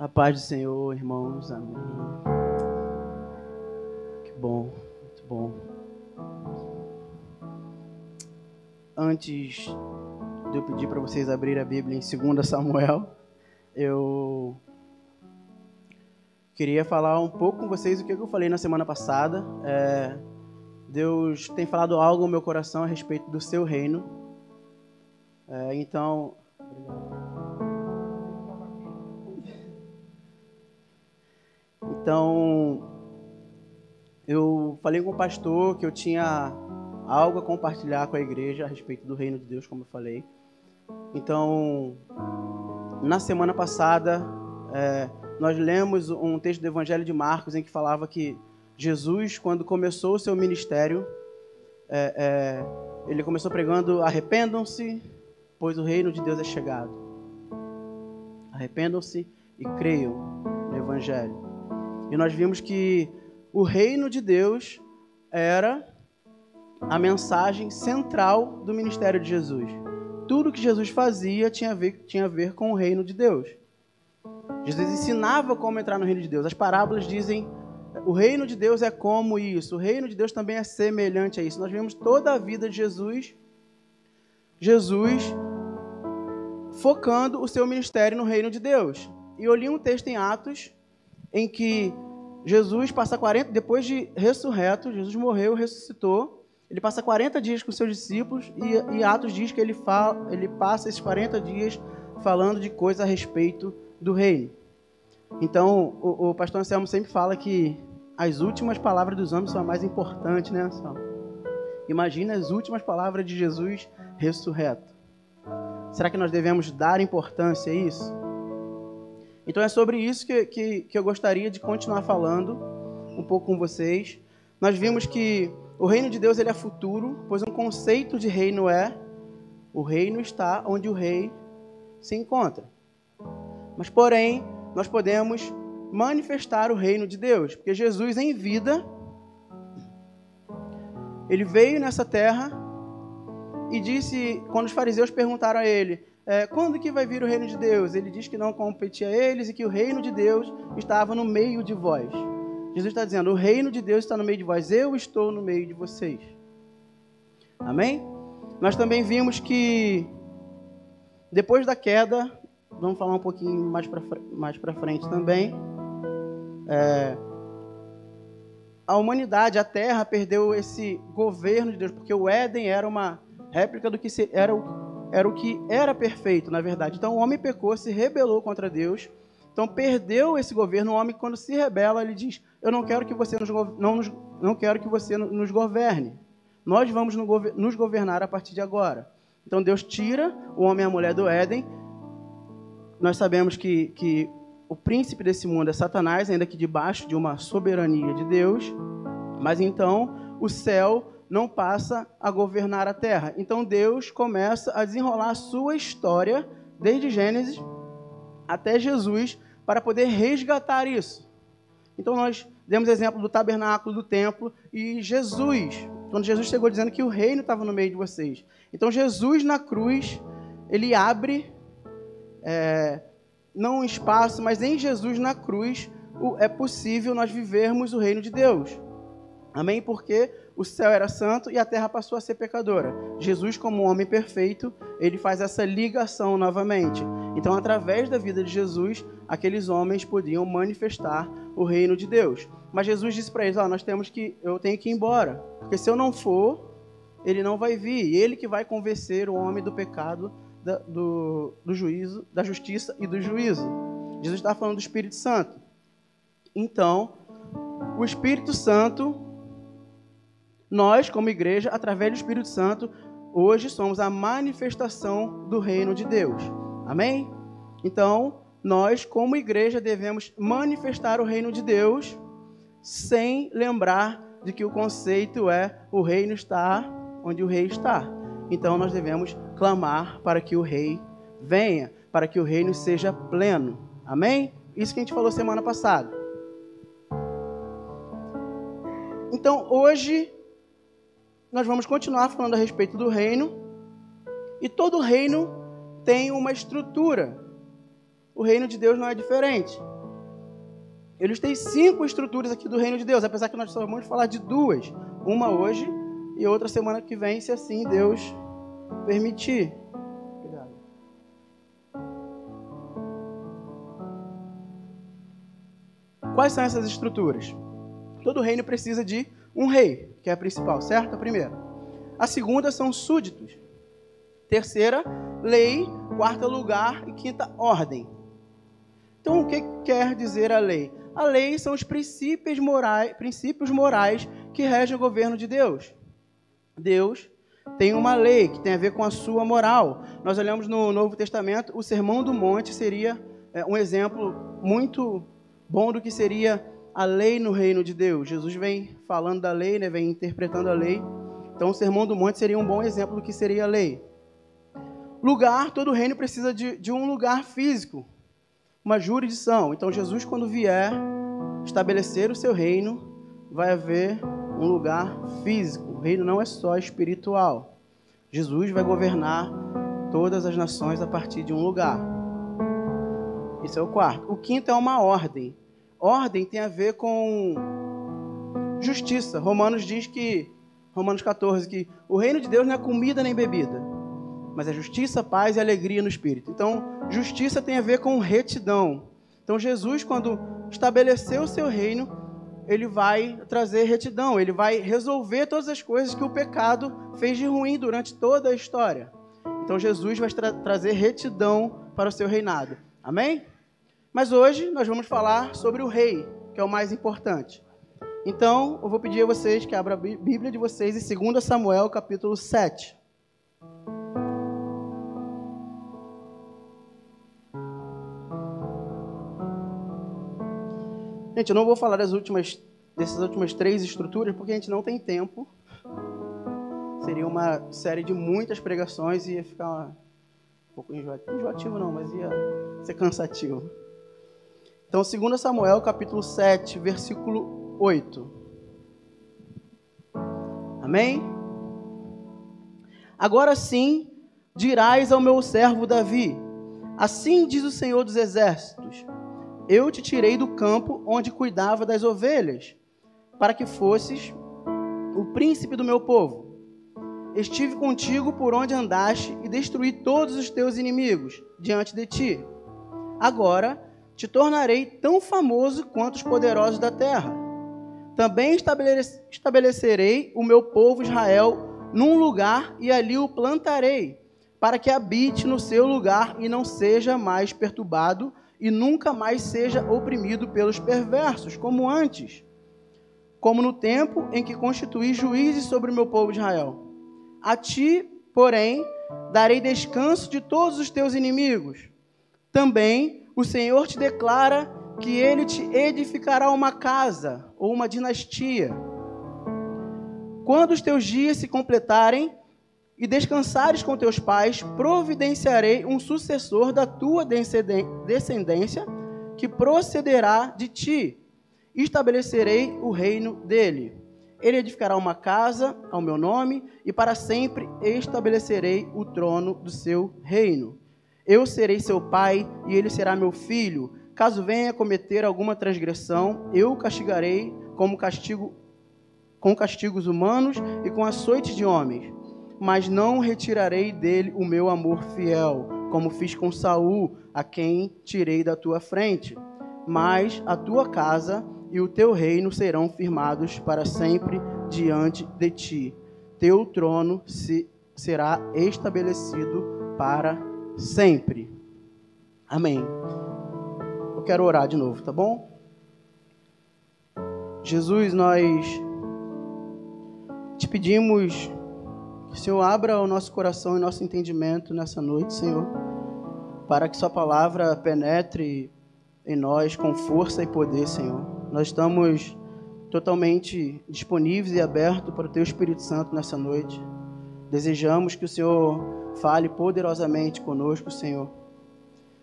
A paz do Senhor, irmãos. Amém. Que bom, muito bom. Antes de eu pedir para vocês abrir a Bíblia em 2 Samuel, eu queria falar um pouco com vocês o que eu falei na semana passada. É, Deus tem falado algo no meu coração a respeito do seu reino. É, então. Então, eu falei com o pastor que eu tinha algo a compartilhar com a igreja a respeito do reino de Deus, como eu falei. Então, na semana passada, é, nós lemos um texto do Evangelho de Marcos em que falava que Jesus, quando começou o seu ministério, é, é, ele começou pregando: arrependam-se, pois o reino de Deus é chegado. Arrependam-se e creiam no Evangelho. E nós vimos que o reino de Deus era a mensagem central do ministério de Jesus. Tudo que Jesus fazia tinha a ver, tinha a ver com o reino de Deus. Jesus ensinava como entrar no reino de Deus. As parábolas dizem o reino de Deus é como isso. O reino de Deus também é semelhante a isso. Nós vemos toda a vida de Jesus, Jesus focando o seu ministério no reino de Deus. E eu li um texto em Atos em que Jesus passa 40, depois de ressurreto, Jesus morreu, ressuscitou. Ele passa 40 dias com seus discípulos e, e Atos diz que ele, fala, ele passa esses 40 dias falando de coisas a respeito do reino. Então, o, o pastor Anselmo sempre fala que as últimas palavras dos homens são as mais importantes, né, Anselmo? Imagina as últimas palavras de Jesus ressurreto. Será que nós devemos dar importância a isso? Então é sobre isso que, que, que eu gostaria de continuar falando um pouco com vocês. Nós vimos que o reino de Deus ele é futuro, pois um conceito de reino é o reino está onde o rei se encontra. Mas, porém, nós podemos manifestar o reino de Deus, porque Jesus em vida ele veio nessa terra e disse, quando os fariseus perguntaram a ele, é, quando que vai vir o reino de Deus? Ele diz que não competia a eles e que o reino de Deus estava no meio de vós. Jesus está dizendo, o reino de Deus está no meio de vós, eu estou no meio de vocês. Amém? Nós também vimos que depois da queda, vamos falar um pouquinho mais para mais frente também. É, a humanidade, a Terra, perdeu esse governo de Deus, porque o Éden era uma réplica do que era, o, era o que era perfeito, na verdade. Então o homem pecou, se rebelou contra Deus, então perdeu esse governo. O homem, quando se rebela, ele diz: Eu não quero que você nos, não, nos, não quero que você nos governe. Nós vamos nos governar a partir de agora. Então Deus tira o homem e a mulher do Éden nós sabemos que, que o príncipe desse mundo é Satanás, ainda que debaixo de uma soberania de Deus, mas então o céu não passa a governar a terra. Então Deus começa a desenrolar a sua história, desde Gênesis até Jesus, para poder resgatar isso. Então nós demos exemplo do tabernáculo, do templo, e Jesus, quando Jesus chegou dizendo que o reino estava no meio de vocês. Então Jesus na cruz, ele abre é, não um espaço, mas em Jesus na cruz, é possível nós vivermos o reino de Deus. Amém? Porque o céu era santo e a terra passou a ser pecadora. Jesus, como homem perfeito, ele faz essa ligação novamente. Então, através da vida de Jesus, aqueles homens podiam manifestar o reino de Deus. Mas Jesus disse para eles: oh, nós temos que, eu tenho que ir embora, porque se eu não for, ele não vai vir. Ele que vai convencer o homem do pecado da, do, do juízo, da justiça e do juízo. Jesus está falando do Espírito Santo. Então, o Espírito Santo, nós, como igreja, através do Espírito Santo, hoje somos a manifestação do reino de Deus. Amém? Então, nós, como igreja, devemos manifestar o reino de Deus sem lembrar de que o conceito é o reino está onde o rei está. Então nós devemos clamar para que o rei venha, para que o reino seja pleno. Amém? Isso que a gente falou semana passada. Então hoje nós vamos continuar falando a respeito do reino. E todo reino tem uma estrutura. O reino de Deus não é diferente. eles têm cinco estruturas aqui do reino de Deus, apesar que nós só vamos falar de duas. Uma hoje e outra semana que vem, se assim Deus permitir. Obrigado. Quais são essas estruturas? Todo reino precisa de um rei, que é a principal, certo? A primeira. A segunda são súditos. Terceira, lei. Quarta, lugar. E quinta, ordem. Então, o que quer dizer a lei? A lei são os princípios morais, princípios morais que regem o governo de Deus. Deus tem uma lei que tem a ver com a sua moral. Nós olhamos no Novo Testamento, o Sermão do Monte seria é, um exemplo muito bom do que seria a lei no reino de Deus. Jesus vem falando da lei, né, vem interpretando a lei. Então, o Sermão do Monte seria um bom exemplo do que seria a lei. Lugar, todo reino precisa de, de um lugar físico uma jurisdição. Então, Jesus, quando vier estabelecer o seu reino, vai haver um lugar físico. O reino não é só espiritual. Jesus vai governar todas as nações a partir de um lugar. Esse é o quarto. O quinto é uma ordem. Ordem tem a ver com justiça. Romanos diz que, Romanos 14, que o reino de Deus não é comida nem bebida, mas é justiça, paz e alegria no espírito. Então, justiça tem a ver com retidão. Então, Jesus, quando estabeleceu o seu reino, ele vai trazer retidão, ele vai resolver todas as coisas que o pecado fez de ruim durante toda a história. Então, Jesus vai tra trazer retidão para o seu reinado. Amém? Mas hoje nós vamos falar sobre o rei, que é o mais importante. Então, eu vou pedir a vocês que abram a Bíblia de vocês em 2 Samuel, capítulo 7. Gente, eu não vou falar das últimas, dessas últimas três estruturas porque a gente não tem tempo. Seria uma série de muitas pregações e ia ficar um pouco enjoativo, enjoativo não, mas ia ser cansativo. Então, 2 Samuel, capítulo 7, versículo 8. Amém? Agora sim dirás ao meu servo Davi: Assim diz o Senhor dos Exércitos eu te tirei do campo onde cuidava das ovelhas, para que fosses o príncipe do meu povo. Estive contigo por onde andaste e destruí todos os teus inimigos diante de ti. Agora te tornarei tão famoso quanto os poderosos da terra. Também estabelecerei o meu povo Israel num lugar e ali o plantarei, para que habite no seu lugar e não seja mais perturbado e nunca mais seja oprimido pelos perversos, como antes, como no tempo em que constituí juízes sobre o meu povo Israel. A ti, porém, darei descanso de todos os teus inimigos. Também o Senhor te declara que ele te edificará uma casa ou uma dinastia. Quando os teus dias se completarem, e descansares com teus pais, providenciarei um sucessor da tua descendência, que procederá de ti. Estabelecerei o reino dele. Ele edificará uma casa ao meu nome, e para sempre estabelecerei o trono do seu reino. Eu serei seu pai, e ele será meu filho. Caso venha cometer alguma transgressão, eu o castigarei como castigo com castigos humanos e com açoites de homens mas não retirarei dele o meu amor fiel, como fiz com Saul, a quem tirei da tua frente. Mas a tua casa e o teu reino serão firmados para sempre diante de ti. Teu trono se, será estabelecido para sempre. Amém. Eu quero orar de novo, tá bom? Jesus, nós te pedimos que o Senhor abra o nosso coração e nosso entendimento nessa noite, Senhor, para que Sua palavra penetre em nós com força e poder, Senhor. Nós estamos totalmente disponíveis e abertos para o Teu Espírito Santo nessa noite. Desejamos que o Senhor fale poderosamente conosco, Senhor.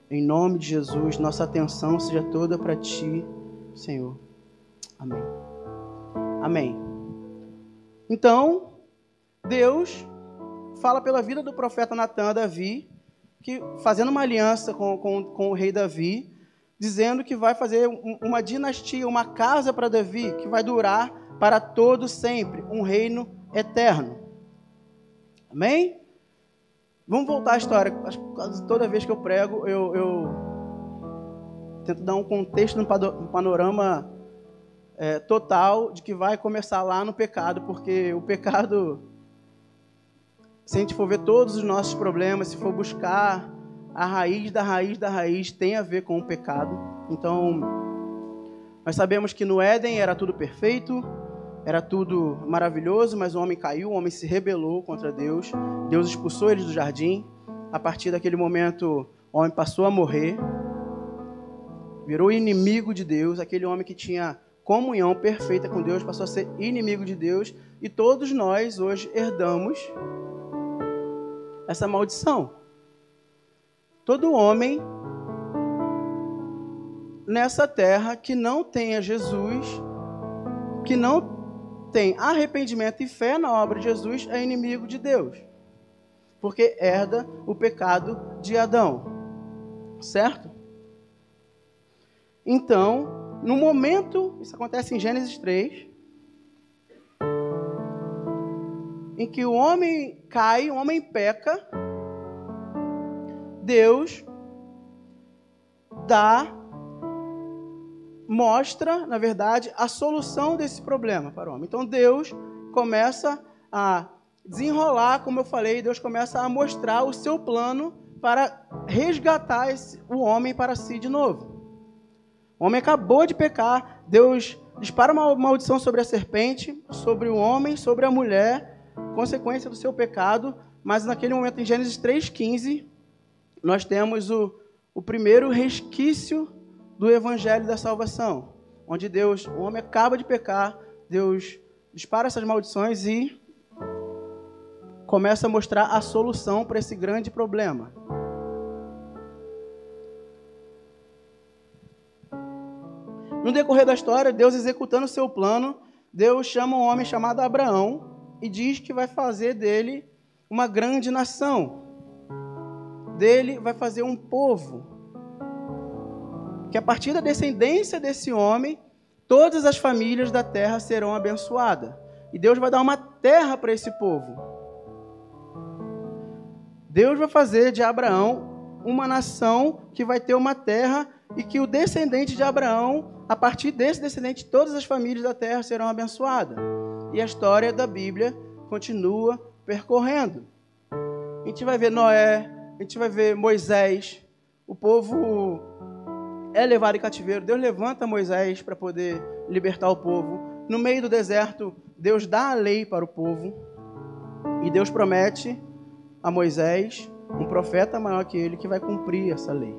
Em nome de Jesus, nossa atenção seja toda para Ti, Senhor. Amém. Amém. Então, Deus fala pela vida do profeta Natan Davi, que fazendo uma aliança com, com, com o rei Davi, dizendo que vai fazer uma dinastia, uma casa para Davi, que vai durar para todo sempre, um reino eterno. Amém? Vamos voltar à história. Toda vez que eu prego, eu, eu tento dar um contexto, um panorama é, total de que vai começar lá no pecado, porque o pecado, se a gente for ver todos os nossos problemas, se for buscar a raiz da raiz da raiz, tem a ver com o pecado. Então, nós sabemos que no Éden era tudo perfeito, era tudo maravilhoso, mas o homem caiu, o homem se rebelou contra Deus, Deus expulsou eles do jardim. A partir daquele momento, o homem passou a morrer, virou inimigo de Deus, aquele homem que tinha comunhão perfeita com Deus, passou a ser inimigo de Deus, e todos nós hoje herdamos essa maldição. Todo homem nessa terra que não tenha Jesus, que não tem arrependimento e fé na obra de Jesus, é inimigo de Deus, porque herda o pecado de Adão, certo? Então, no momento, isso acontece em Gênesis 3, em que o homem cai, o homem peca, Deus dá, mostra, na verdade, a solução desse problema para o homem. Então Deus começa a desenrolar, como eu falei, Deus começa a mostrar o seu plano para resgatar esse, o homem para si de novo. O homem acabou de pecar, Deus dispara uma maldição sobre a serpente, sobre o homem, sobre a mulher, consequência do seu pecado, mas naquele momento, em Gênesis 3,15, nós temos o, o primeiro resquício do evangelho da salvação, onde Deus, o homem acaba de pecar, Deus dispara essas maldições e começa a mostrar a solução para esse grande problema. No decorrer da história, Deus executando seu plano, Deus chama um homem chamado Abraão e diz que vai fazer dele uma grande nação. Dele vai fazer um povo. Que a partir da descendência desse homem, todas as famílias da terra serão abençoadas. E Deus vai dar uma terra para esse povo. Deus vai fazer de Abraão uma nação que vai ter uma terra e que o descendente de Abraão a partir desse descendente, todas as famílias da terra serão abençoadas. E a história da Bíblia continua percorrendo. A gente vai ver Noé, a gente vai ver Moisés, o povo é levado em cativeiro. Deus levanta Moisés para poder libertar o povo. No meio do deserto, Deus dá a lei para o povo. E Deus promete a Moisés, um profeta maior que ele, que vai cumprir essa lei.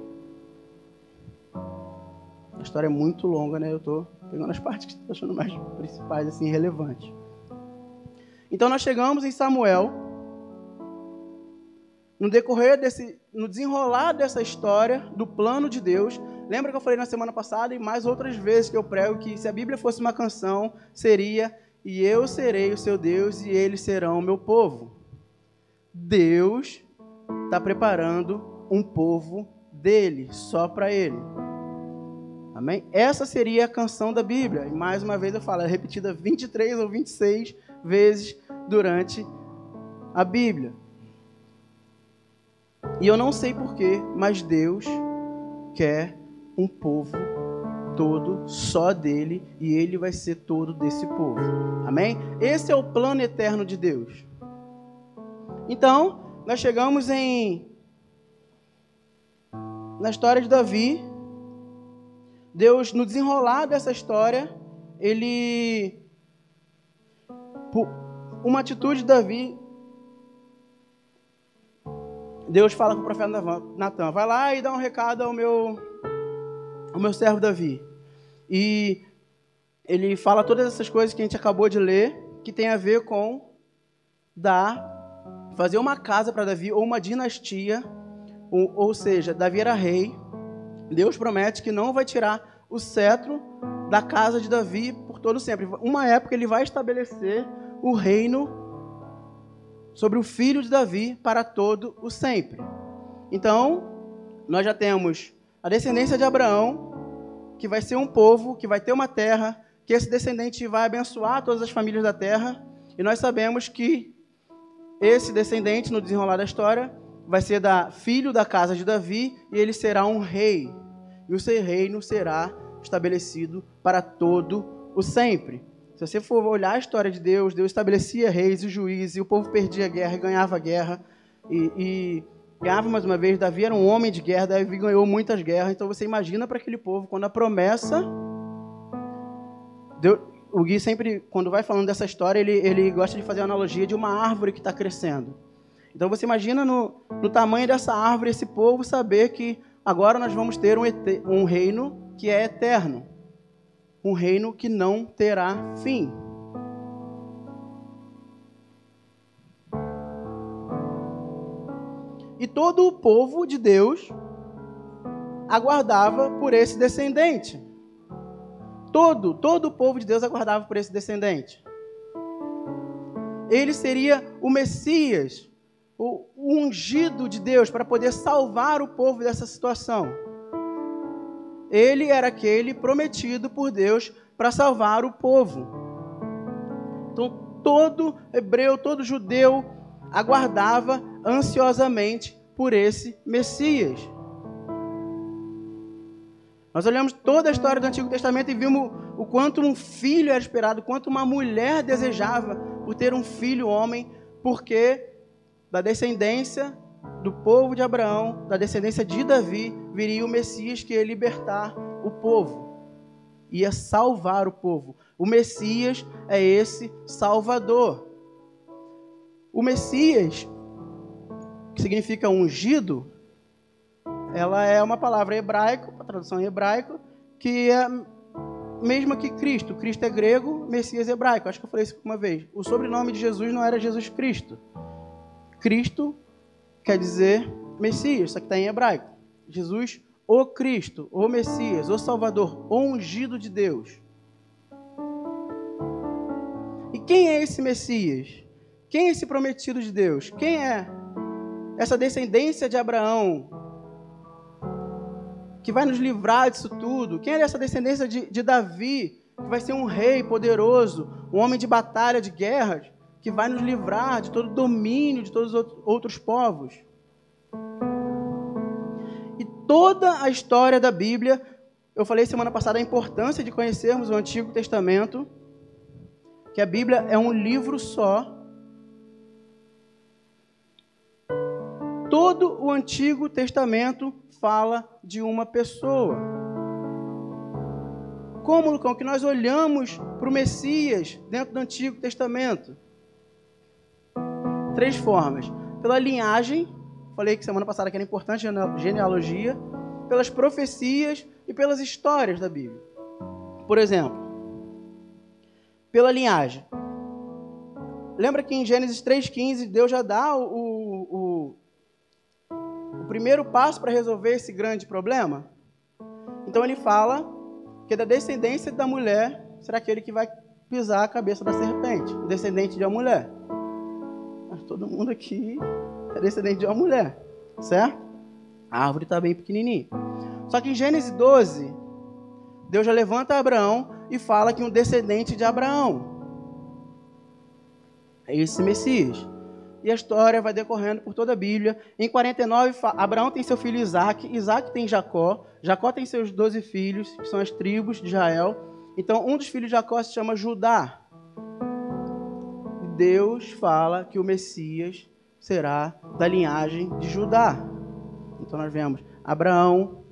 A história é muito longa, né? Eu estou pegando as partes que estou achando mais principais, assim, relevantes. Então nós chegamos em Samuel. No decorrer desse, no desenrolar dessa história, do plano de Deus, lembra que eu falei na semana passada e mais outras vezes que eu prego que se a Bíblia fosse uma canção, seria e eu serei o seu Deus e eles serão o meu povo. Deus está preparando um povo dele, só para ele. Amém? Essa seria a canção da Bíblia. E mais uma vez eu falo, é repetida 23 ou 26 vezes durante a Bíblia. E eu não sei porquê, mas Deus quer um povo todo só dele e ele vai ser todo desse povo. Amém? Esse é o plano eterno de Deus. Então, nós chegamos em na história de Davi, Deus, no desenrolar dessa história, ele. Uma atitude de Davi. Deus fala com o profeta Natan: vai lá e dá um recado ao meu, ao meu servo Davi. E ele fala todas essas coisas que a gente acabou de ler, que tem a ver com dar, fazer uma casa para Davi, ou uma dinastia, ou, ou seja, Davi era rei, Deus promete que não vai tirar o cetro da casa de Davi por todo sempre. Uma época ele vai estabelecer o reino sobre o filho de Davi para todo o sempre. Então, nós já temos a descendência de Abraão, que vai ser um povo, que vai ter uma terra, que esse descendente vai abençoar todas as famílias da terra. E nós sabemos que esse descendente, no desenrolar da história, vai ser da filho da casa de Davi e ele será um rei. E o seu reino será estabelecido para todo o sempre. Se você for olhar a história de Deus, Deus estabelecia reis e juízes, e o povo perdia a guerra e ganhava a guerra. E, e ganhava mais uma vez. Davi era um homem de guerra, Davi ganhou muitas guerras. Então você imagina para aquele povo, quando a promessa. O Gui sempre, quando vai falando dessa história, ele, ele gosta de fazer a analogia de uma árvore que está crescendo. Então você imagina no, no tamanho dessa árvore, esse povo saber que agora nós vamos ter um, um reino que é eterno um reino que não terá fim. E todo o povo de Deus aguardava por esse descendente. Todo, todo o povo de Deus aguardava por esse descendente. Ele seria o Messias, o ungido de Deus para poder salvar o povo dessa situação. Ele era aquele prometido por Deus para salvar o povo. Então, todo hebreu, todo judeu aguardava ansiosamente por esse Messias. Nós olhamos toda a história do Antigo Testamento e vimos o quanto um filho era esperado, o quanto uma mulher desejava por ter um filho homem, porque da descendência do povo de Abraão, da descendência de Davi, viria o Messias que ia libertar o povo, ia salvar o povo. O Messias é esse Salvador. O Messias, que significa ungido, ela é uma palavra hebraica, a tradução hebraico, que é mesma que Cristo. Cristo é grego, Messias é hebraico. Acho que eu falei isso uma vez. O sobrenome de Jesus não era Jesus Cristo. Cristo quer dizer Messias, só que está em hebraico. Jesus, o Cristo, o Messias, o Salvador, o ungido de Deus. E quem é esse Messias? Quem é esse prometido de Deus? Quem é essa descendência de Abraão que vai nos livrar disso tudo? Quem é essa descendência de, de Davi que vai ser um rei poderoso, um homem de batalha, de guerras? que vai nos livrar de todo domínio de todos os outros povos. E toda a história da Bíblia, eu falei semana passada a importância de conhecermos o Antigo Testamento, que a Bíblia é um livro só. Todo o Antigo Testamento fala de uma pessoa. Como, Lucão, que nós olhamos para o Messias dentro do Antigo Testamento? três formas: pela linhagem, falei que semana passada que era importante genealogia, pelas profecias e pelas histórias da Bíblia. Por exemplo, pela linhagem. Lembra que em Gênesis 3,15 Deus já dá o, primeiro passo para resolver esse grande problema? Então ele fala que da descendência da mulher será aquele que vai pisar a cabeça da serpente, descendente de uma mulher todo mundo aqui é descendente de uma mulher, certo? A árvore está bem pequenininha. Só que em Gênesis 12, Deus já levanta Abraão e fala que um descendente de Abraão é esse Messias. E a história vai decorrendo por toda a Bíblia. Em 49, Abraão tem seu filho Isaac, Isaac tem Jacó, Jacó tem seus 12 filhos, que são as tribos de Israel. Então, um dos filhos de Jacó se chama Judá. Deus fala que o Messias será da linhagem de Judá. Então nós vemos Abraão,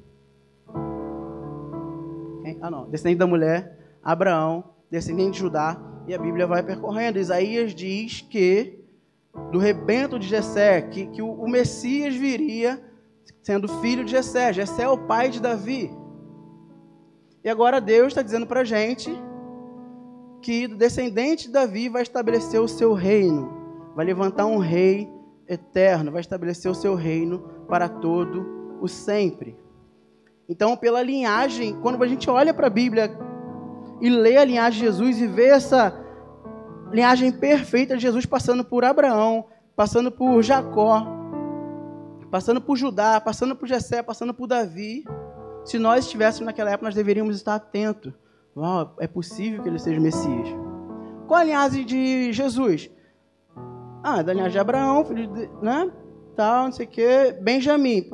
ah não, descendente da mulher, Abraão, descendente de Judá, e a Bíblia vai percorrendo. Isaías diz que do rebento de Jessé, que, que o, o Messias viria sendo filho de Jessé. Jessé é o pai de Davi. E agora Deus está dizendo para a gente que do descendente de Davi vai estabelecer o seu reino, vai levantar um rei eterno, vai estabelecer o seu reino para todo o sempre. Então, pela linhagem, quando a gente olha para a Bíblia e lê a linhagem de Jesus e vê essa linhagem perfeita de Jesus passando por Abraão, passando por Jacó, passando por Judá, passando por Jessé, passando por Davi, Se nós estivéssemos naquela época, nós deveríamos estar atentos. Oh, é possível que ele seja o Messias. Qual a linhagem de Jesus? Ah, da linhagem de Abraão, filho de, né? Tal, não sei o quê. Benjamim.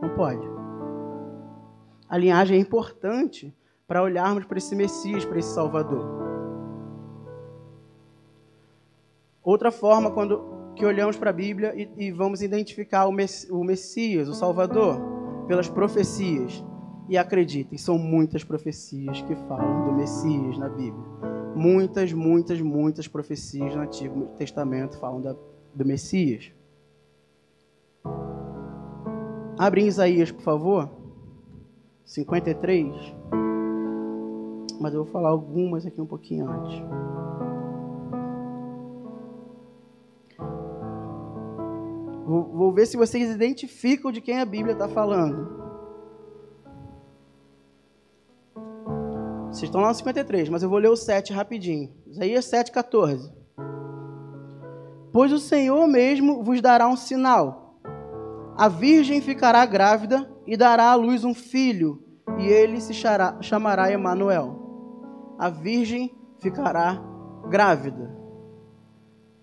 Não pode. A linhagem é importante para olharmos para esse Messias, para esse Salvador. Outra forma, quando que olhamos para a Bíblia e, e, vamos identificar o, Mess, o Messias, o Salvador, pelas profecias. E acreditem, são muitas profecias que falam do Messias na Bíblia. Muitas, muitas, muitas profecias no Antigo Testamento falam da, do Messias. Abre em Isaías, por favor. 53. Mas eu vou falar algumas aqui um pouquinho antes. Vou, vou ver se vocês identificam de quem a Bíblia está falando. Vocês estão lá no 53, mas eu vou ler o 7 rapidinho. Isaías 7, 14. Pois o Senhor mesmo vos dará um sinal. A virgem ficará grávida e dará à luz um filho, e ele se chamará Emanuel. A virgem ficará grávida.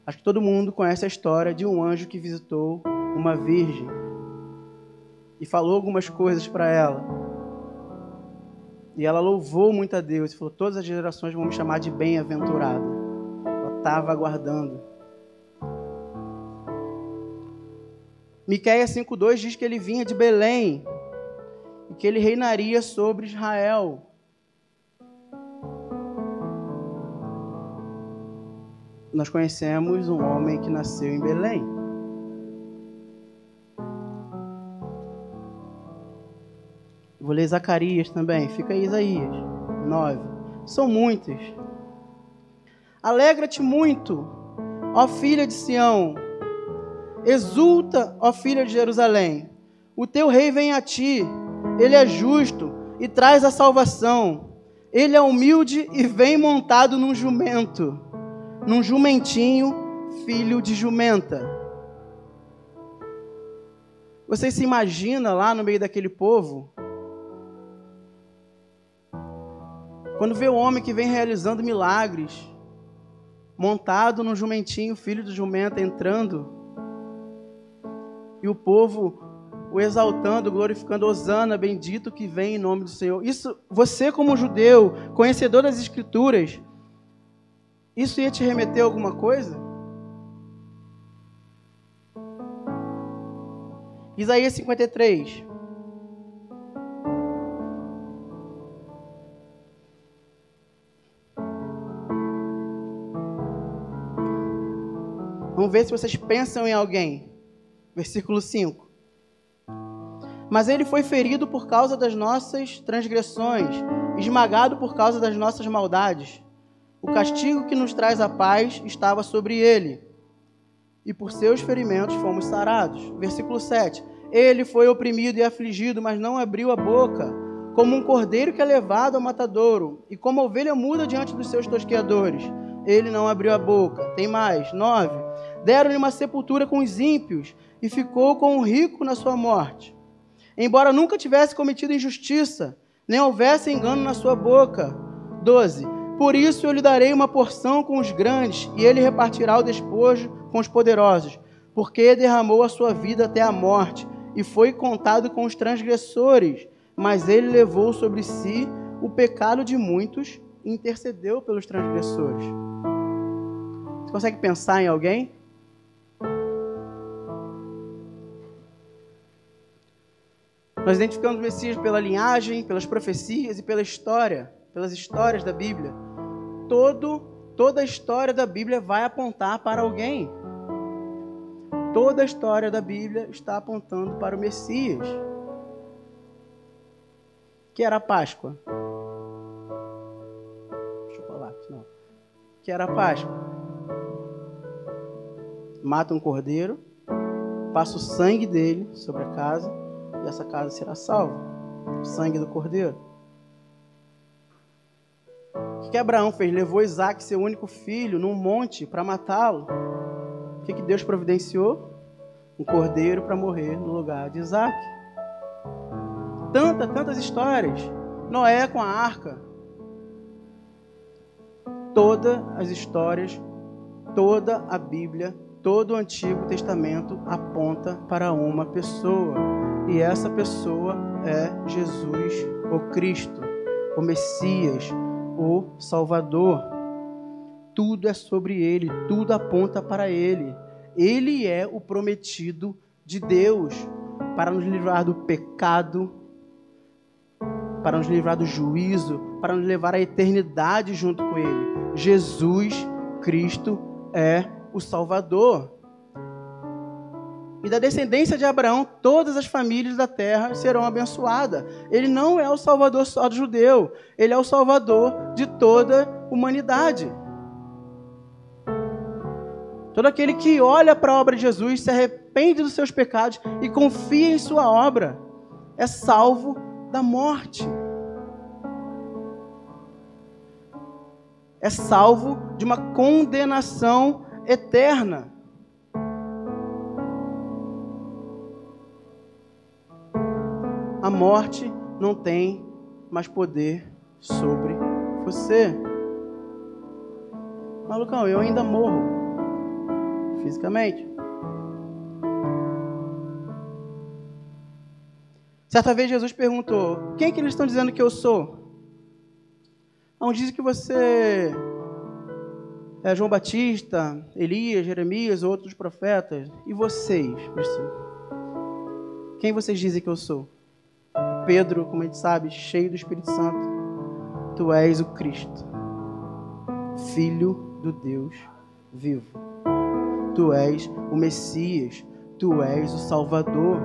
Acho que todo mundo conhece a história de um anjo que visitou uma virgem e falou algumas coisas para ela. E ela louvou muito a Deus e falou: Todas as gerações vão me chamar de bem-aventurada. Ela estava aguardando. Miqueias 5,2 diz que ele vinha de Belém e que ele reinaria sobre Israel. Nós conhecemos um homem que nasceu em Belém. Vou ler Zacarias também, fica aí Isaías 9. São muitos. Alegra-te muito, ó filha de Sião. Exulta, ó filha de Jerusalém. O teu rei vem a ti, ele é justo e traz a salvação. Ele é humilde e vem montado num jumento num jumentinho, filho de jumenta. Você se imagina lá no meio daquele povo? Quando vê o homem que vem realizando milagres, montado num jumentinho, filho de jumenta, entrando, e o povo o exaltando, glorificando, Osana, bendito que vem em nome do Senhor. Isso, você como judeu, conhecedor das Escrituras, isso ia te remeter a alguma coisa? Isaías 53. Vamos ver se vocês pensam em alguém. Versículo 5. Mas ele foi ferido por causa das nossas transgressões, esmagado por causa das nossas maldades. O castigo que nos traz a paz estava sobre ele, e por seus ferimentos fomos sarados. Versículo 7. Ele foi oprimido e afligido, mas não abriu a boca, como um cordeiro que é levado ao matadouro, e como ovelha muda diante dos seus tosqueadores. Ele não abriu a boca. Tem mais. 9. Deram-lhe uma sepultura com os ímpios, e ficou com o rico na sua morte. Embora nunca tivesse cometido injustiça, nem houvesse engano na sua boca. 12 por isso eu lhe darei uma porção com os grandes, e ele repartirá o despojo com os poderosos, porque derramou a sua vida até a morte, e foi contado com os transgressores, mas ele levou sobre si o pecado de muitos e intercedeu pelos transgressores. Você consegue pensar em alguém? Nós identificamos o Messias pela linhagem, pelas profecias e pela história, pelas histórias da Bíblia todo, toda a história da Bíblia vai apontar para alguém. Toda a história da Bíblia está apontando para o Messias. Que era a Páscoa. Chocolate, não. Que era a Páscoa. Mata um cordeiro, passa o sangue dele sobre a casa e essa casa será salva. O sangue do cordeiro. O que Abraão fez? Levou Isaac, seu único filho, num monte para matá-lo. O que Deus providenciou? Um cordeiro para morrer no lugar de Isaac. tantas, tantas histórias. Noé com a arca. Todas as histórias, toda a Bíblia, todo o Antigo Testamento aponta para uma pessoa. E essa pessoa é Jesus, o Cristo, o Messias, o Salvador. Tudo é sobre ele, tudo aponta para ele. Ele é o prometido de Deus para nos livrar do pecado, para nos livrar do juízo, para nos levar à eternidade junto com Ele. Jesus Cristo é o Salvador. E da descendência de Abraão, todas as famílias da terra serão abençoadas. Ele não é o Salvador só do judeu, ele é o Salvador de toda a humanidade. Todo aquele que olha para a obra de Jesus, se arrepende dos seus pecados e confia em sua obra, é salvo da morte. É salvo de uma condenação eterna. A morte não tem mais poder sobre você. Malucão, eu ainda morro fisicamente. Certa vez Jesus perguntou: Quem que eles estão dizendo que eu sou? Não dizem que você é João Batista, Elias, Jeremias, outros profetas. E vocês? Quem vocês dizem que eu sou? Pedro, como a gente sabe, cheio do Espírito Santo. Tu és o Cristo, Filho do Deus vivo. Tu és o Messias, tu és o Salvador.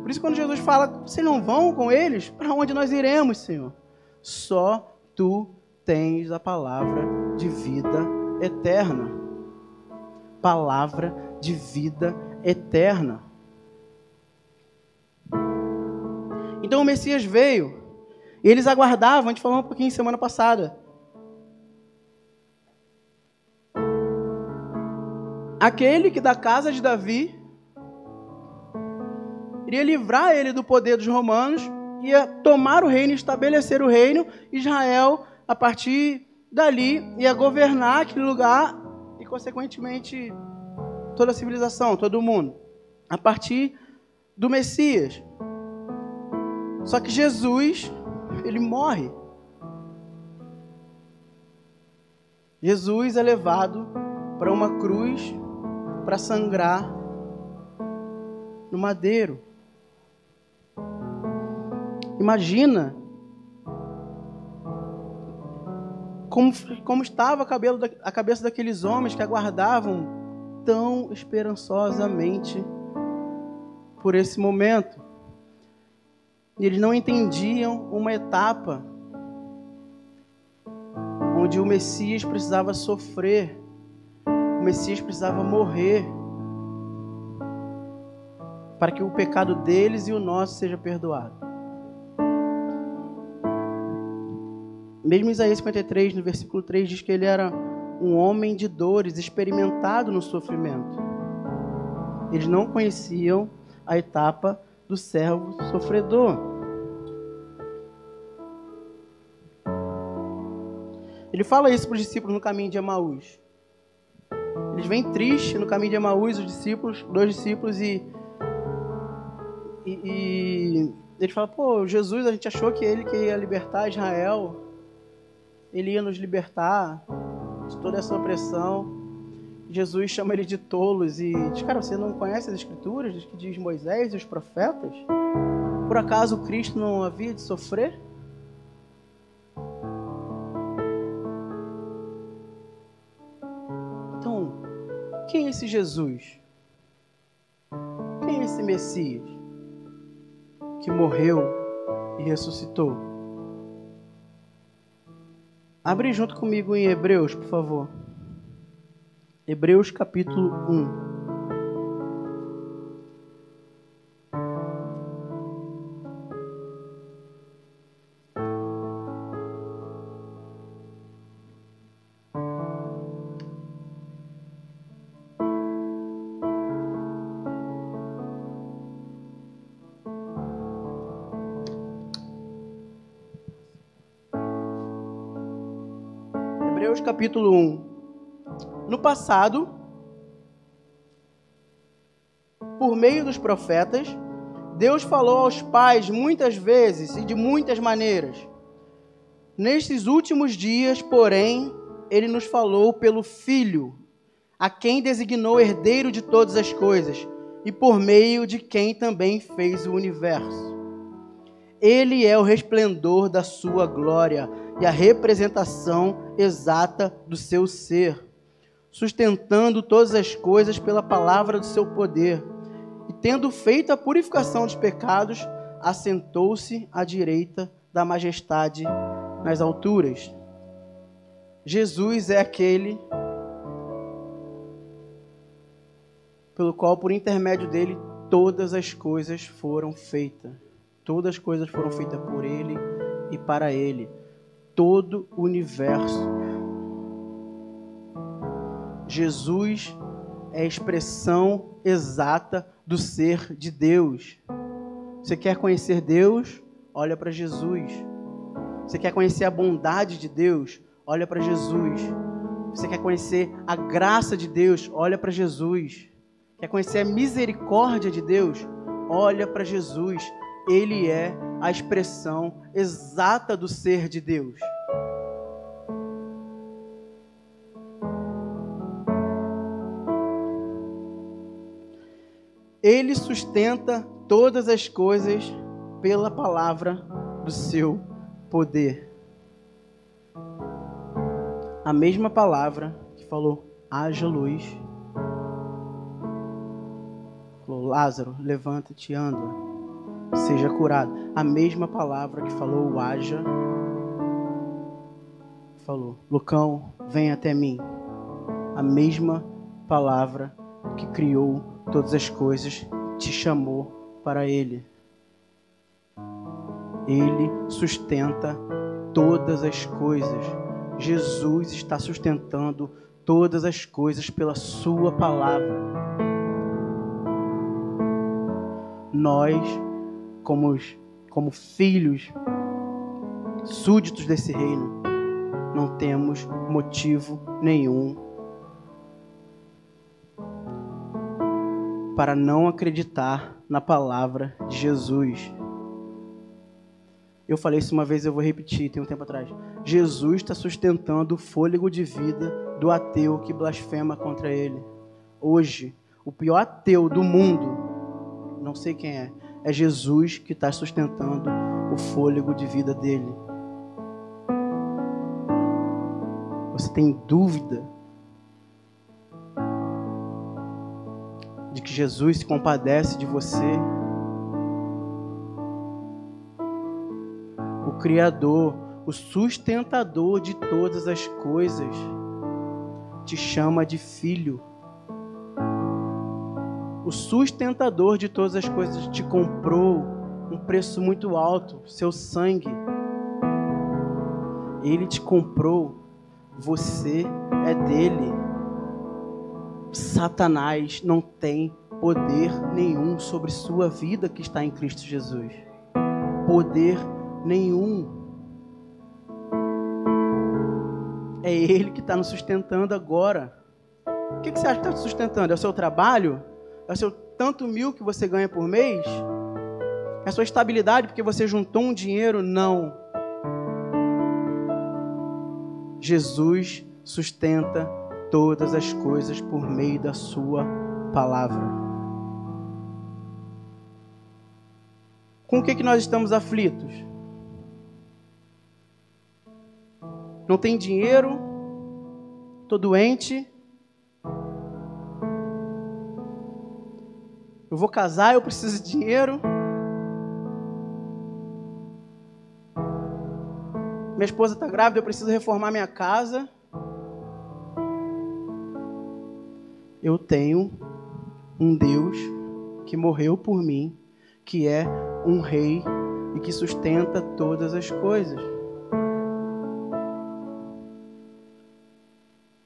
Por isso, quando Jesus fala, vocês não vão com eles, para onde nós iremos, Senhor? Só tu tens a palavra de vida eterna. Palavra de vida eterna. Então o Messias veio. E eles aguardavam, a gente falou um pouquinho semana passada. Aquele que da casa de Davi iria livrar ele do poder dos romanos, ia tomar o reino, estabelecer o reino. Israel, a partir dali, ia governar aquele lugar e, consequentemente, toda a civilização, todo o mundo. A partir do Messias. Só que Jesus, ele morre. Jesus é levado para uma cruz para sangrar no madeiro. Imagina como, como estava a, cabeça daqueles homens que aguardavam tão esperançosamente por esse momento. E eles não entendiam uma etapa onde o Messias precisava sofrer, o Messias precisava morrer para que o pecado deles e o nosso seja perdoado. Mesmo Isaías 53, no versículo 3, diz que ele era um homem de dores, experimentado no sofrimento. Eles não conheciam a etapa do servo sofredor. Ele fala isso para os discípulos no caminho de Emaús. Eles vêm tristes no caminho de Emaús, os discípulos, dois discípulos, e, e, e ele fala, pô, Jesus, a gente achou que ele que ia libertar Israel, ele ia nos libertar de toda essa opressão. Jesus chama ele de tolos e diz: Cara, você não conhece as Escrituras que diz Moisés e os profetas? Por acaso Cristo não havia de sofrer? Então, quem é esse Jesus? Quem é esse Messias que morreu e ressuscitou? Abre junto comigo em Hebreus, por favor. Hebreus capítulo 1. capítulo 1, no passado, por meio dos profetas, Deus falou aos pais muitas vezes e de muitas maneiras. Nestes últimos dias, porém, ele nos falou pelo Filho, a quem designou herdeiro de todas as coisas e por meio de quem também fez o universo. Ele é o resplendor da sua glória e a representação exata do seu ser, sustentando todas as coisas pela palavra do seu poder. E tendo feito a purificação dos pecados, assentou-se à direita da majestade nas alturas. Jesus é aquele pelo qual, por intermédio dele, todas as coisas foram feitas. Todas as coisas foram feitas por ele e para ele. Todo o universo. Jesus é a expressão exata do ser de Deus. Você quer conhecer Deus? Olha para Jesus. Você quer conhecer a bondade de Deus? Olha para Jesus. Você quer conhecer a graça de Deus? Olha para Jesus. Quer conhecer a misericórdia de Deus? Olha para Jesus. Ele é a expressão exata do ser de Deus. Ele sustenta todas as coisas pela palavra do seu poder. A mesma palavra que falou: haja luz falou: Lázaro, levanta-te, anda, seja curado. A mesma palavra que falou: haja, falou: Lucão, vem até mim. A mesma palavra que criou todas as coisas te chamou para Ele. Ele sustenta todas as coisas. Jesus está sustentando todas as coisas pela Sua palavra. nós, como, como filhos, súditos desse reino, não temos motivo nenhum para não acreditar na palavra de Jesus. Eu falei isso uma vez, eu vou repetir, tem um tempo atrás. Jesus está sustentando o fôlego de vida do ateu que blasfema contra ele. Hoje, o pior ateu do mundo não sei quem é. É Jesus que está sustentando o fôlego de vida dele. Você tem dúvida de que Jesus se compadece de você? O Criador, o sustentador de todas as coisas, te chama de filho o sustentador de todas as coisas te comprou um preço muito alto, seu sangue. Ele te comprou, você é dele. Satanás não tem poder nenhum sobre sua vida que está em Cristo Jesus. Poder nenhum. É Ele que está nos sustentando agora. O que você acha que está te sustentando? É o seu trabalho? É o seu tanto mil que você ganha por mês? É a sua estabilidade porque você juntou um dinheiro? Não. Jesus sustenta todas as coisas por meio da sua palavra. Com o que, que nós estamos aflitos? Não tem dinheiro? Estou doente? Eu vou casar, eu preciso de dinheiro. Minha esposa está grávida, eu preciso reformar minha casa. Eu tenho um Deus que morreu por mim, que é um rei e que sustenta todas as coisas.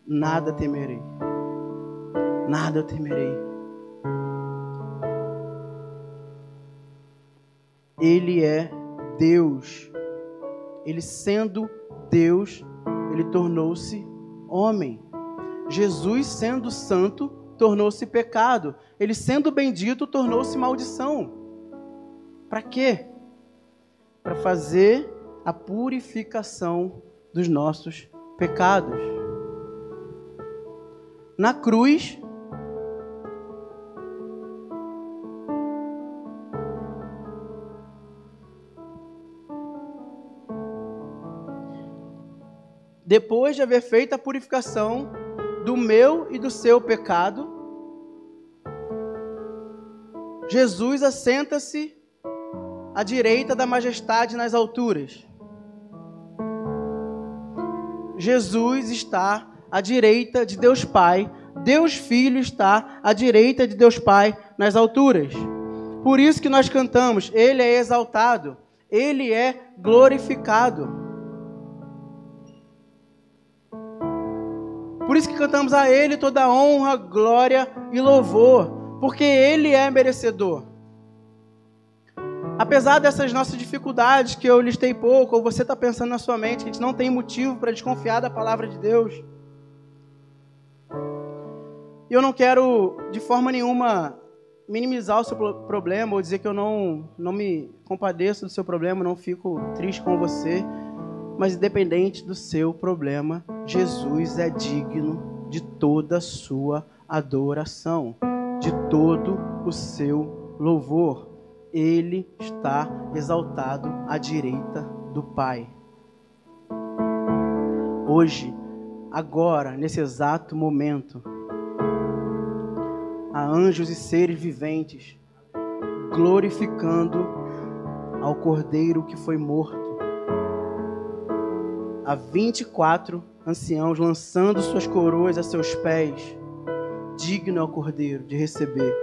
Nada temerei. Nada temerei. Ele é Deus. Ele sendo Deus, ele tornou-se homem. Jesus, sendo santo, tornou-se pecado. Ele, sendo bendito, tornou-se maldição. Para quê? Para fazer a purificação dos nossos pecados. Na cruz, depois de haver feito a purificação do meu e do seu pecado, Jesus assenta-se à direita da majestade nas alturas. Jesus está à direita de Deus Pai, Deus Filho está à direita de Deus Pai nas alturas. Por isso que nós cantamos, Ele é exaltado, Ele é glorificado. Por isso que cantamos a Ele toda honra, glória e louvor, porque Ele é merecedor. Apesar dessas nossas dificuldades que eu listei pouco, ou você está pensando na sua mente a gente não tem motivo para desconfiar da palavra de Deus, eu não quero de forma nenhuma minimizar o seu problema ou dizer que eu não, não me compadeço do seu problema, não fico triste com você. Mas independente do seu problema, Jesus é digno de toda a sua adoração, de todo o seu louvor. Ele está exaltado à direita do Pai. Hoje, agora, nesse exato momento, há anjos e seres viventes glorificando ao Cordeiro que foi morto a 24 anciãos lançando suas coroas a seus pés. Digno é o Cordeiro de receber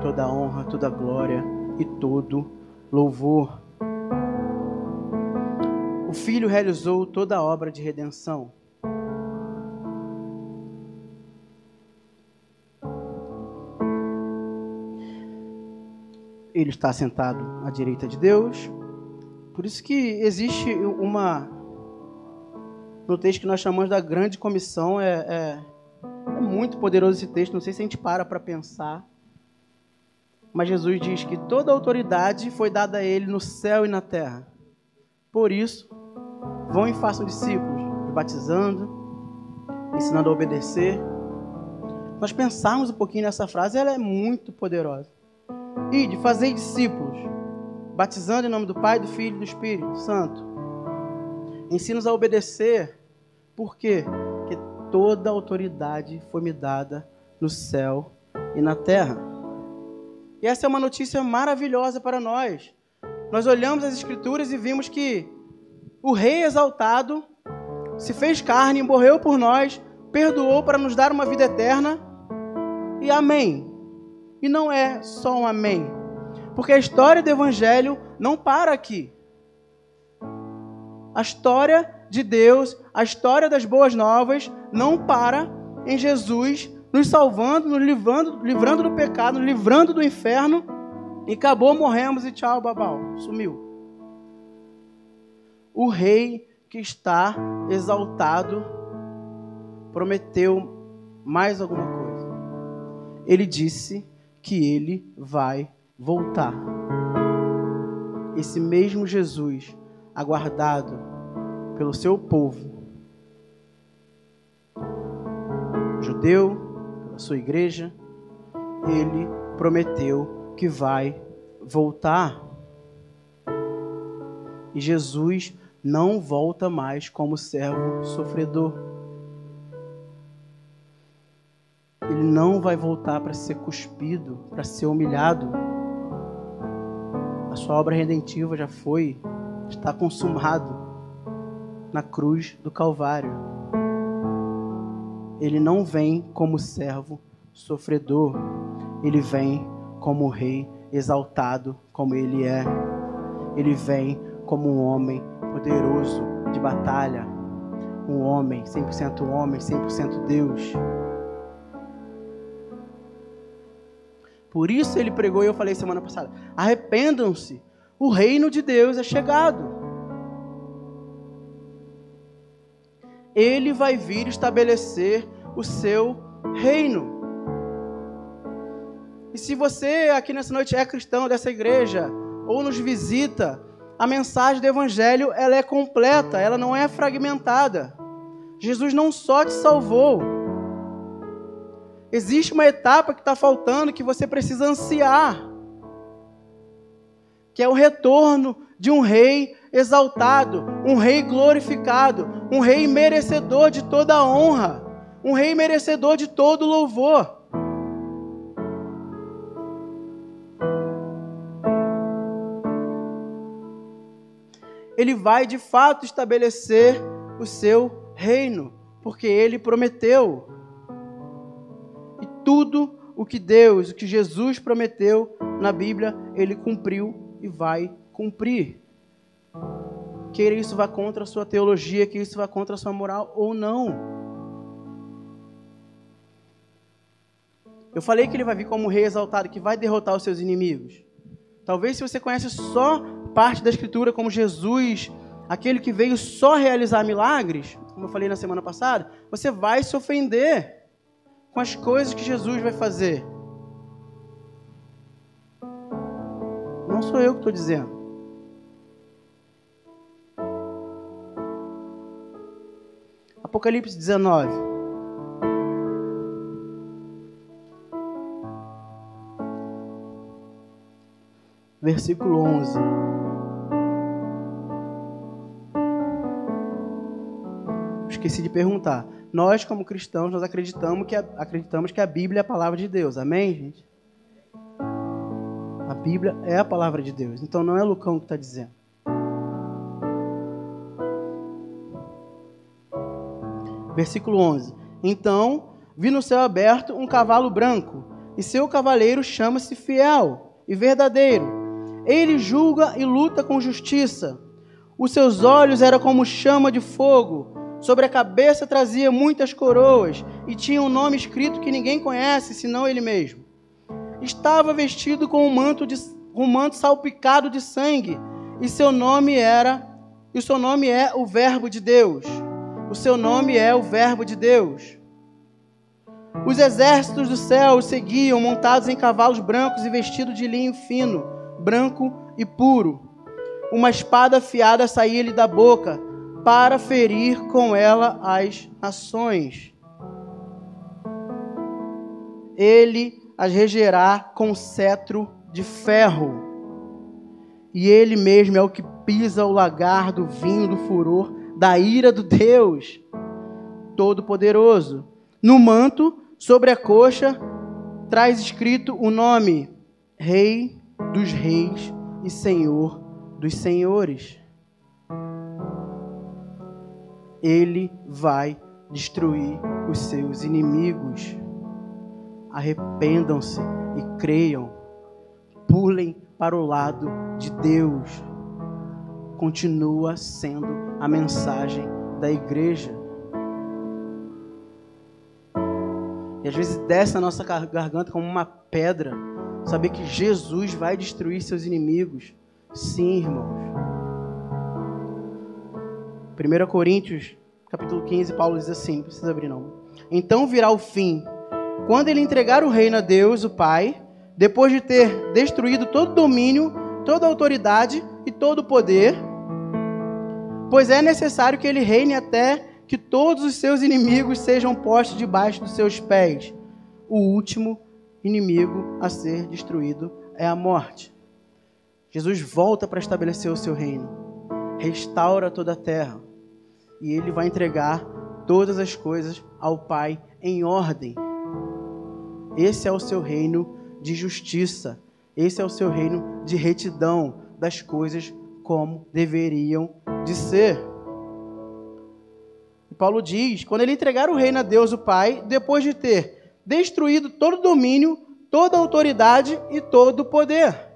toda a honra, toda a glória e todo louvor. O Filho realizou toda a obra de redenção. Ele está sentado à direita de Deus. Por isso que existe uma no texto que nós chamamos da grande comissão. É, é, é muito poderoso esse texto, não sei se a gente para para pensar. Mas Jesus diz que toda autoridade foi dada a ele no céu e na terra. Por isso, vão e façam discípulos, batizando, ensinando a obedecer. Nós pensarmos um pouquinho nessa frase, ela é muito poderosa. E de fazer discípulos, batizando em nome do Pai, do Filho e do Espírito Santo Ensina-nos a obedecer. Por quê? Porque toda a autoridade foi me dada no céu e na terra. E essa é uma notícia maravilhosa para nós. Nós olhamos as Escrituras e vimos que o Rei exaltado se fez carne, morreu por nós, perdoou para nos dar uma vida eterna. E amém. E não é só um amém. Porque a história do Evangelho não para aqui. A história de Deus, a história das boas novas, não para em Jesus nos salvando, nos livrando, livrando do pecado, nos livrando do inferno. E acabou, morremos e tchau, babau. Sumiu. O rei que está exaltado prometeu mais alguma coisa. Ele disse que ele vai voltar. Esse mesmo Jesus aguardado pelo seu povo, judeu, pela sua igreja, ele prometeu que vai voltar. E Jesus não volta mais como servo sofredor. Ele não vai voltar para ser cuspido, para ser humilhado. A sua obra redentiva já foi está consumado na cruz do Calvário. Ele não vem como servo sofredor, ele vem como rei exaltado, como ele é. Ele vem como um homem poderoso de batalha, um homem 100% homem, 100% Deus. Por isso ele pregou e eu falei semana passada: arrependam-se o reino de Deus é chegado. ele vai vir estabelecer o seu reino. E se você aqui nessa noite é cristão dessa igreja ou nos visita, a mensagem do evangelho ela é completa, ela não é fragmentada. Jesus não só te salvou. Existe uma etapa que está faltando que você precisa ansiar, que é o retorno de um rei exaltado, um rei glorificado, um rei merecedor de toda a honra, um rei merecedor de todo louvor. Ele vai de fato estabelecer o seu reino, porque ele prometeu. E tudo o que Deus, o que Jesus prometeu na Bíblia, ele cumpriu e vai cumprir. Queira isso vá contra a sua teologia, que isso vá contra a sua moral ou não. Eu falei que ele vai vir como rei exaltado, que vai derrotar os seus inimigos. Talvez se você conhece só parte da escritura como Jesus, aquele que veio só realizar milagres, como eu falei na semana passada, você vai se ofender com as coisas que Jesus vai fazer. Não sou eu que estou dizendo. Apocalipse 19. Versículo 11. Esqueci de perguntar. Nós, como cristãos, nós acreditamos que acreditamos que a Bíblia é a palavra de Deus. Amém, gente? Bíblia é a palavra de Deus. Então não é Lucão que está dizendo. Versículo 11. Então vi no céu aberto um cavalo branco, e seu cavaleiro chama-se Fiel e Verdadeiro. Ele julga e luta com justiça. Os seus olhos eram como chama de fogo. Sobre a cabeça trazia muitas coroas e tinha um nome escrito que ninguém conhece, senão ele mesmo. Estava vestido com um manto, de, um manto salpicado de sangue, e seu nome era, e seu nome é o Verbo de Deus. O seu nome é o Verbo de Deus. Os exércitos do céu o seguiam, montados em cavalos brancos e vestidos de linho fino, branco e puro. Uma espada afiada saía-lhe da boca, para ferir com ela as nações. Ele as regerá com cetro de ferro. E ele mesmo é o que pisa o lagar do vinho do furor da ira do Deus Todo-Poderoso. No manto, sobre a coxa, traz escrito o nome Rei dos Reis e Senhor dos Senhores. Ele vai destruir os seus inimigos. Arrependam-se e creiam. Pulem para o lado de Deus continua sendo a mensagem da igreja. E às vezes desce na nossa garganta como uma pedra, saber que Jesus vai destruir seus inimigos. Sim, irmãos. 1 Coríntios, capítulo 15, Paulo diz assim, não precisa abrir não. Então virá o fim, quando ele entregar o reino a Deus, o Pai, depois de ter destruído todo domínio, toda autoridade e todo poder, pois é necessário que ele reine até que todos os seus inimigos sejam postos debaixo dos seus pés. O último inimigo a ser destruído é a morte. Jesus volta para estabelecer o seu reino, restaura toda a terra e ele vai entregar todas as coisas ao Pai em ordem. Esse é o seu reino de justiça, esse é o seu reino de retidão das coisas como deveriam de ser. E Paulo diz: quando ele entregar o reino a Deus, o Pai, depois de ter destruído todo domínio, toda autoridade e todo o poder.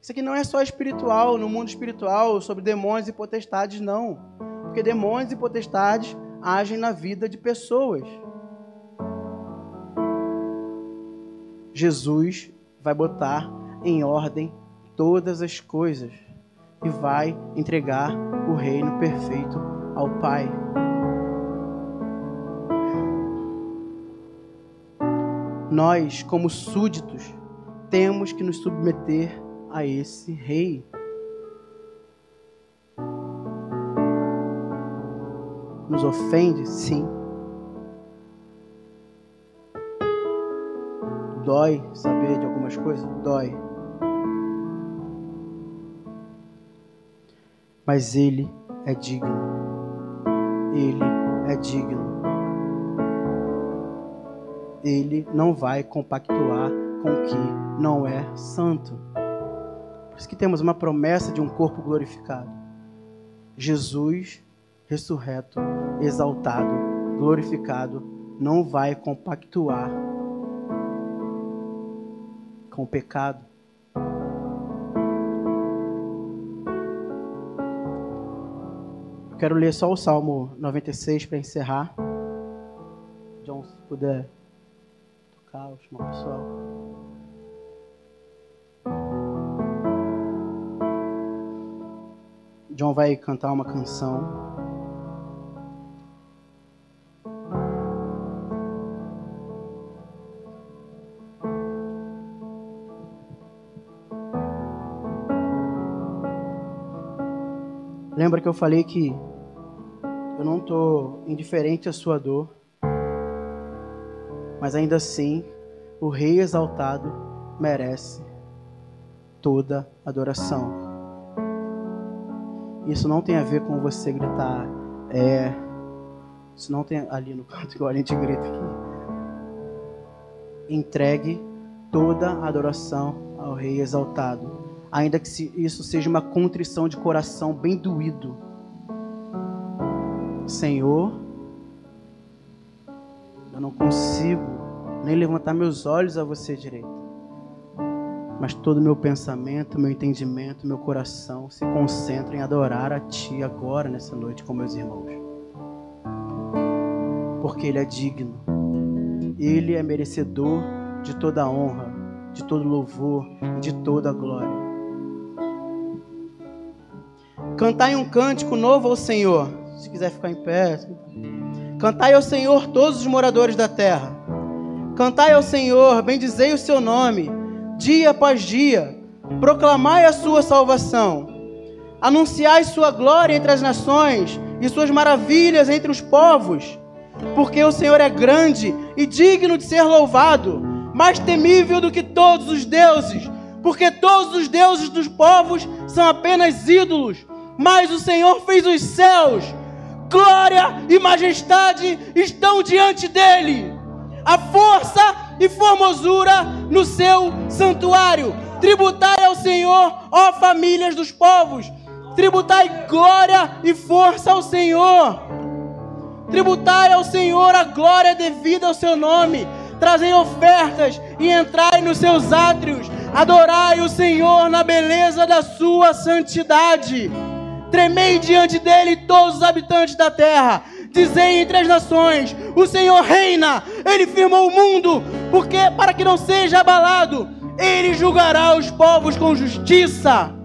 Isso aqui não é só espiritual, no mundo espiritual, sobre demônios e potestades, não. Porque demônios e potestades agem na vida de pessoas. Jesus vai botar em ordem todas as coisas e vai entregar o reino perfeito ao Pai. Nós, como súditos, temos que nos submeter a esse rei. Nos ofende? Sim. Dói saber de algumas coisas? Dói. Mas Ele é digno. Ele é digno. Ele não vai compactuar com o que não é santo. Por isso que temos uma promessa de um corpo glorificado. Jesus ressurreto, exaltado, glorificado, não vai compactuar com o pecado. Eu quero ler só o Salmo 96 para encerrar. John, se puder tocar, chamar o pessoal. John vai cantar uma canção. Lembra que eu falei que eu não estou indiferente à sua dor, mas ainda assim o Rei exaltado merece toda adoração. Isso não tem a ver com você gritar, é. Isso não tem ali no canto igual a gente grita aqui. Entregue toda adoração ao Rei exaltado ainda que isso seja uma contrição de coração bem doído. Senhor, eu não consigo nem levantar meus olhos a você direito. Mas todo o meu pensamento, meu entendimento, meu coração se concentra em adorar a Ti agora, nessa noite, com meus irmãos. Porque Ele é digno. Ele é merecedor de toda a honra, de todo louvor e de toda a glória. Cantai um cântico novo ao Senhor. Se quiser ficar em pé. Cantai ao Senhor todos os moradores da terra. Cantai ao Senhor, bendizei o seu nome, dia após dia. Proclamai a sua salvação. Anunciai sua glória entre as nações e suas maravilhas entre os povos. Porque o Senhor é grande e digno de ser louvado, mais temível do que todos os deuses. Porque todos os deuses dos povos são apenas ídolos mas o Senhor fez os céus, glória e majestade estão diante dele, a força e formosura no seu santuário. Tributai ao Senhor, ó famílias dos povos, tributai glória e força ao Senhor. Tributai ao Senhor a glória devida ao seu nome. Trazei ofertas e entrai nos seus átrios. Adorai o Senhor na beleza da sua santidade. Tremei diante dele todos os habitantes da terra. Dizei entre as nações: O Senhor reina. Ele firmou o mundo, porque para que não seja abalado, ele julgará os povos com justiça.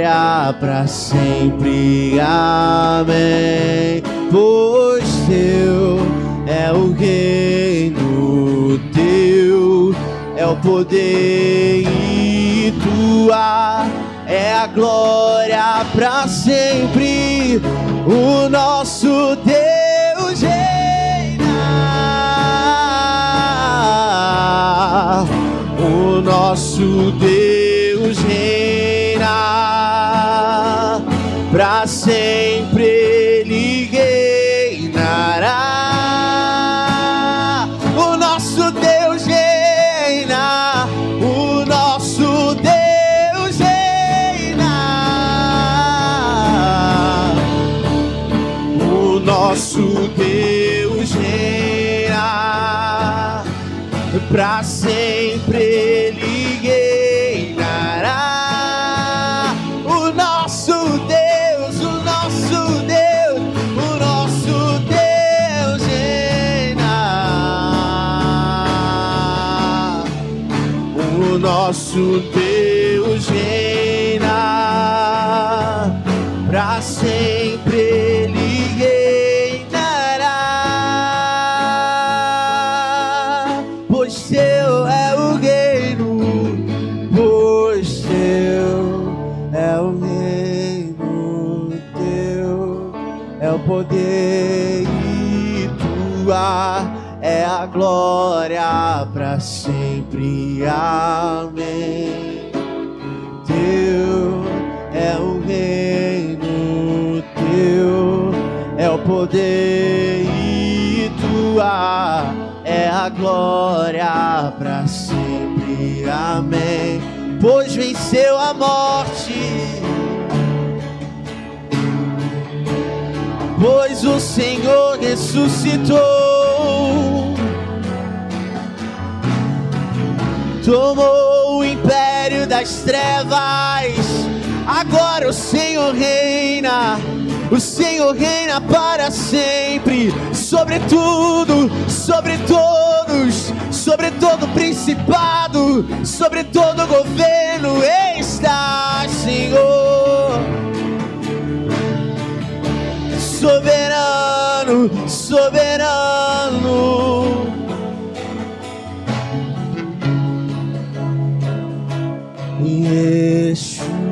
glória para sempre. Amém. Pois teu é o reino teu, é o poder e tua é a glória para sempre. O nosso Deus reina. O nosso Deus para sempre Ele reinará. O nosso Deus reina, o nosso Deus reina, o nosso Deus reina para sempre nosso Deus reina. Para sempre ele reinará. Pois seu é o reino, pois teu é o reino, teu é o poder e tua é a glória para sempre. Amém. Poder e tua é a glória para sempre. Amém. Pois venceu a morte. Pois o Senhor ressuscitou, tomou o império das trevas. Agora o Senhor reina, o Senhor reina para sempre, sobre tudo, sobre todos, sobre todo principado, sobre todo governo está, Senhor soberano, soberano. Yeshua.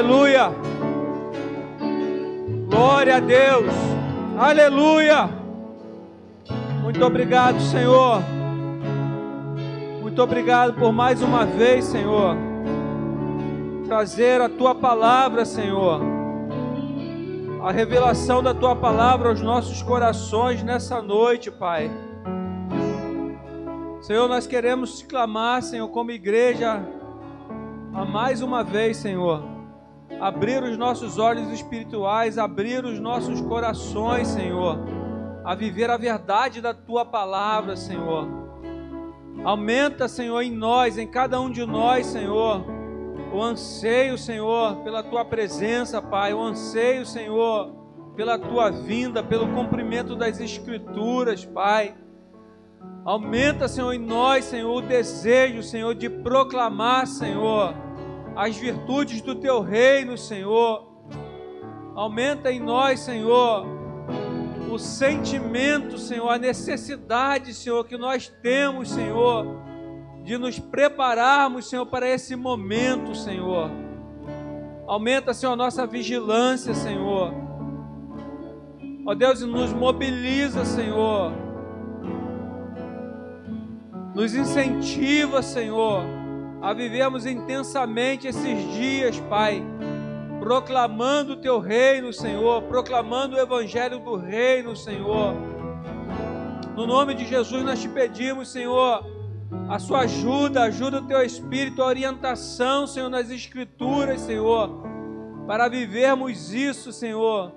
Aleluia. Glória a Deus. Aleluia. Muito obrigado, Senhor. Muito obrigado por mais uma vez, Senhor. Trazer a tua palavra, Senhor. A revelação da tua palavra aos nossos corações nessa noite, Pai. Senhor, nós queremos te clamar, Senhor, como igreja, a mais uma vez, Senhor abrir os nossos olhos espirituais, abrir os nossos corações, Senhor, a viver a verdade da tua palavra, Senhor. Aumenta, Senhor, em nós, em cada um de nós, Senhor, o anseio, Senhor, pela tua presença, Pai, o anseio, Senhor, pela tua vinda, pelo cumprimento das Escrituras, Pai. Aumenta, Senhor, em nós, Senhor, o desejo, Senhor, de proclamar, Senhor, as virtudes do teu reino, Senhor. Aumenta em nós, Senhor, o sentimento, Senhor, a necessidade, Senhor, que nós temos, Senhor, de nos prepararmos, Senhor, para esse momento, Senhor. Aumenta, Senhor, a nossa vigilância, Senhor. Ó Deus, nos mobiliza, Senhor. Nos incentiva, Senhor, a vivermos intensamente esses dias, Pai proclamando o teu reino, Senhor, proclamando o evangelho do reino, Senhor. No nome de Jesus nós te pedimos, Senhor, a sua ajuda, ajuda o teu espírito, a orientação, Senhor, nas escrituras, Senhor, para vivermos isso, Senhor,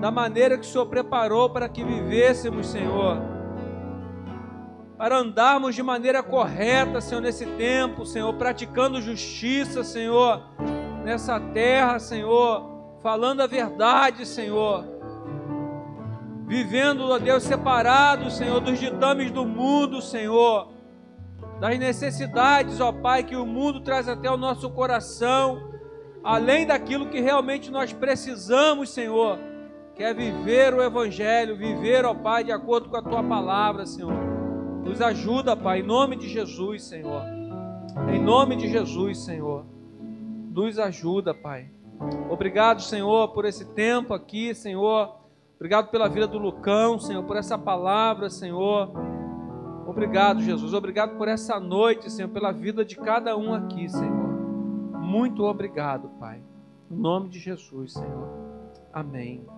da maneira que o Senhor preparou para que vivêssemos, Senhor. Para andarmos de maneira correta, Senhor, nesse tempo, Senhor, praticando justiça, Senhor, nessa terra, Senhor, falando a verdade, Senhor. Vivendo, ó Deus, separado, Senhor, dos ditames do mundo, Senhor. Das necessidades, ó Pai, que o mundo traz até o nosso coração. Além daquilo que realmente nós precisamos, Senhor. Que é viver o Evangelho, viver, ó Pai, de acordo com a Tua palavra, Senhor. Nos ajuda, Pai, em nome de Jesus, Senhor. Em nome de Jesus, Senhor nos ajuda, Pai. Obrigado, Senhor, por esse tempo aqui, Senhor. Obrigado pela vida do Lucão, Senhor, por essa palavra, Senhor. Obrigado, Jesus. Obrigado por essa noite, Senhor, pela vida de cada um aqui, Senhor. Muito obrigado, Pai. Em nome de Jesus, Senhor. Amém.